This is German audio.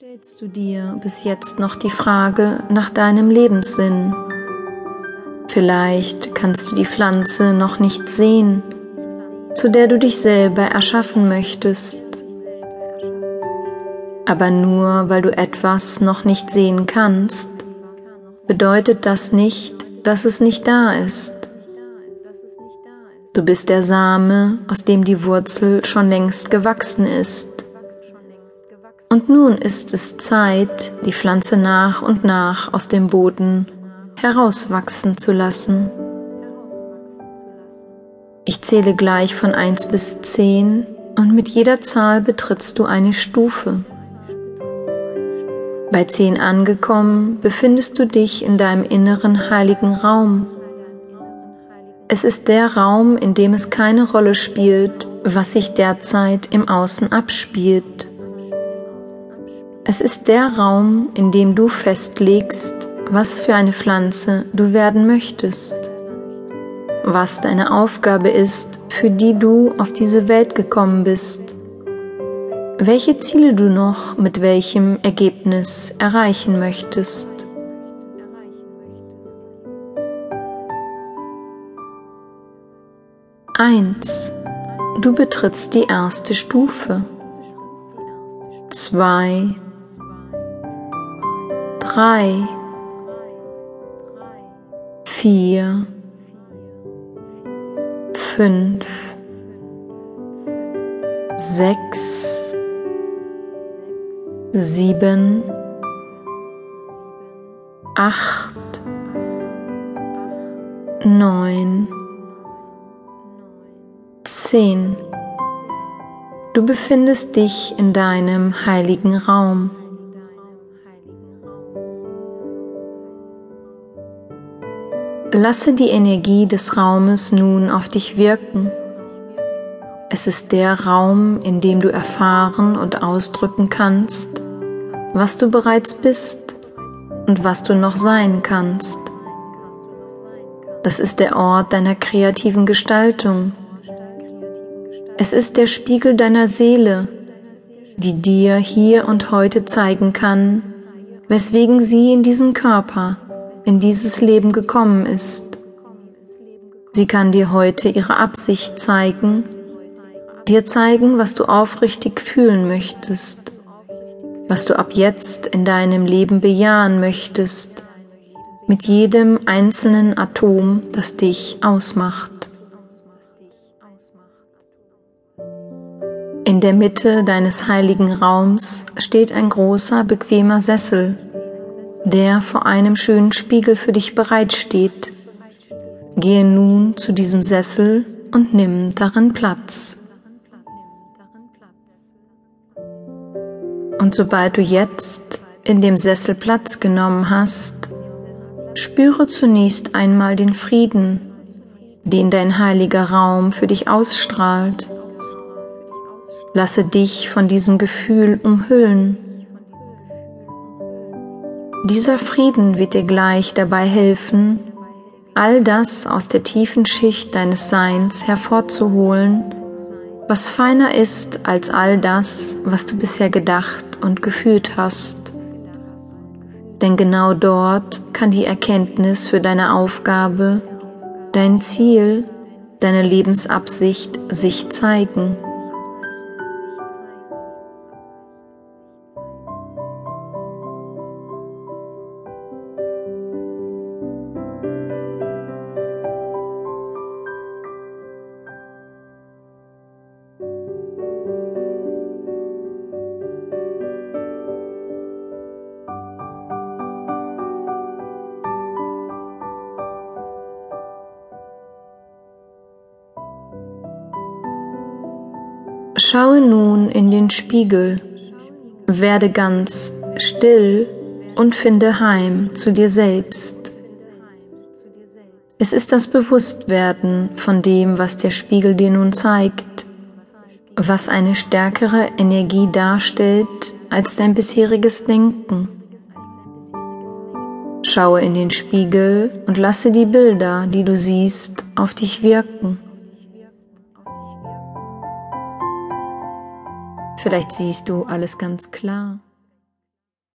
Stellst du dir bis jetzt noch die Frage nach deinem Lebenssinn? Vielleicht kannst du die Pflanze noch nicht sehen, zu der du dich selber erschaffen möchtest. Aber nur weil du etwas noch nicht sehen kannst, bedeutet das nicht, dass es nicht da ist. Du bist der Same, aus dem die Wurzel schon längst gewachsen ist. Und nun ist es Zeit, die Pflanze nach und nach aus dem Boden herauswachsen zu lassen. Ich zähle gleich von 1 bis 10 und mit jeder Zahl betrittst du eine Stufe. Bei 10 angekommen befindest du dich in deinem inneren heiligen Raum. Es ist der Raum, in dem es keine Rolle spielt, was sich derzeit im Außen abspielt. Es ist der Raum, in dem du festlegst, was für eine Pflanze du werden möchtest, was deine Aufgabe ist, für die du auf diese Welt gekommen bist, welche Ziele du noch mit welchem Ergebnis erreichen möchtest. Eins. Du betrittst die erste Stufe. Zwei drei, vier, fünf, sechs, sieben, acht, neun, zehn. Du befindest dich in deinem heiligen Raum. Lasse die Energie des Raumes nun auf dich wirken. Es ist der Raum, in dem du erfahren und ausdrücken kannst, was du bereits bist und was du noch sein kannst. Das ist der Ort deiner kreativen Gestaltung. Es ist der Spiegel deiner Seele, die dir hier und heute zeigen kann, weswegen sie in diesen Körper in dieses Leben gekommen ist. Sie kann dir heute ihre Absicht zeigen, dir zeigen, was du aufrichtig fühlen möchtest, was du ab jetzt in deinem Leben bejahen möchtest, mit jedem einzelnen Atom, das dich ausmacht. In der Mitte deines heiligen Raums steht ein großer, bequemer Sessel, der vor einem schönen Spiegel für dich bereitsteht. Gehe nun zu diesem Sessel und nimm darin Platz. Und sobald du jetzt in dem Sessel Platz genommen hast, spüre zunächst einmal den Frieden, den dein heiliger Raum für dich ausstrahlt. Lasse dich von diesem Gefühl umhüllen dieser Frieden wird dir gleich dabei helfen, all das aus der tiefen Schicht deines Seins hervorzuholen, was feiner ist als all das, was du bisher gedacht und gefühlt hast. Denn genau dort kann die Erkenntnis für deine Aufgabe, dein Ziel, deine Lebensabsicht sich zeigen. Schaue nun in den Spiegel, werde ganz still und finde heim zu dir selbst. Es ist das Bewusstwerden von dem, was der Spiegel dir nun zeigt, was eine stärkere Energie darstellt als dein bisheriges Denken. Schaue in den Spiegel und lasse die Bilder, die du siehst, auf dich wirken. Vielleicht siehst du alles ganz klar.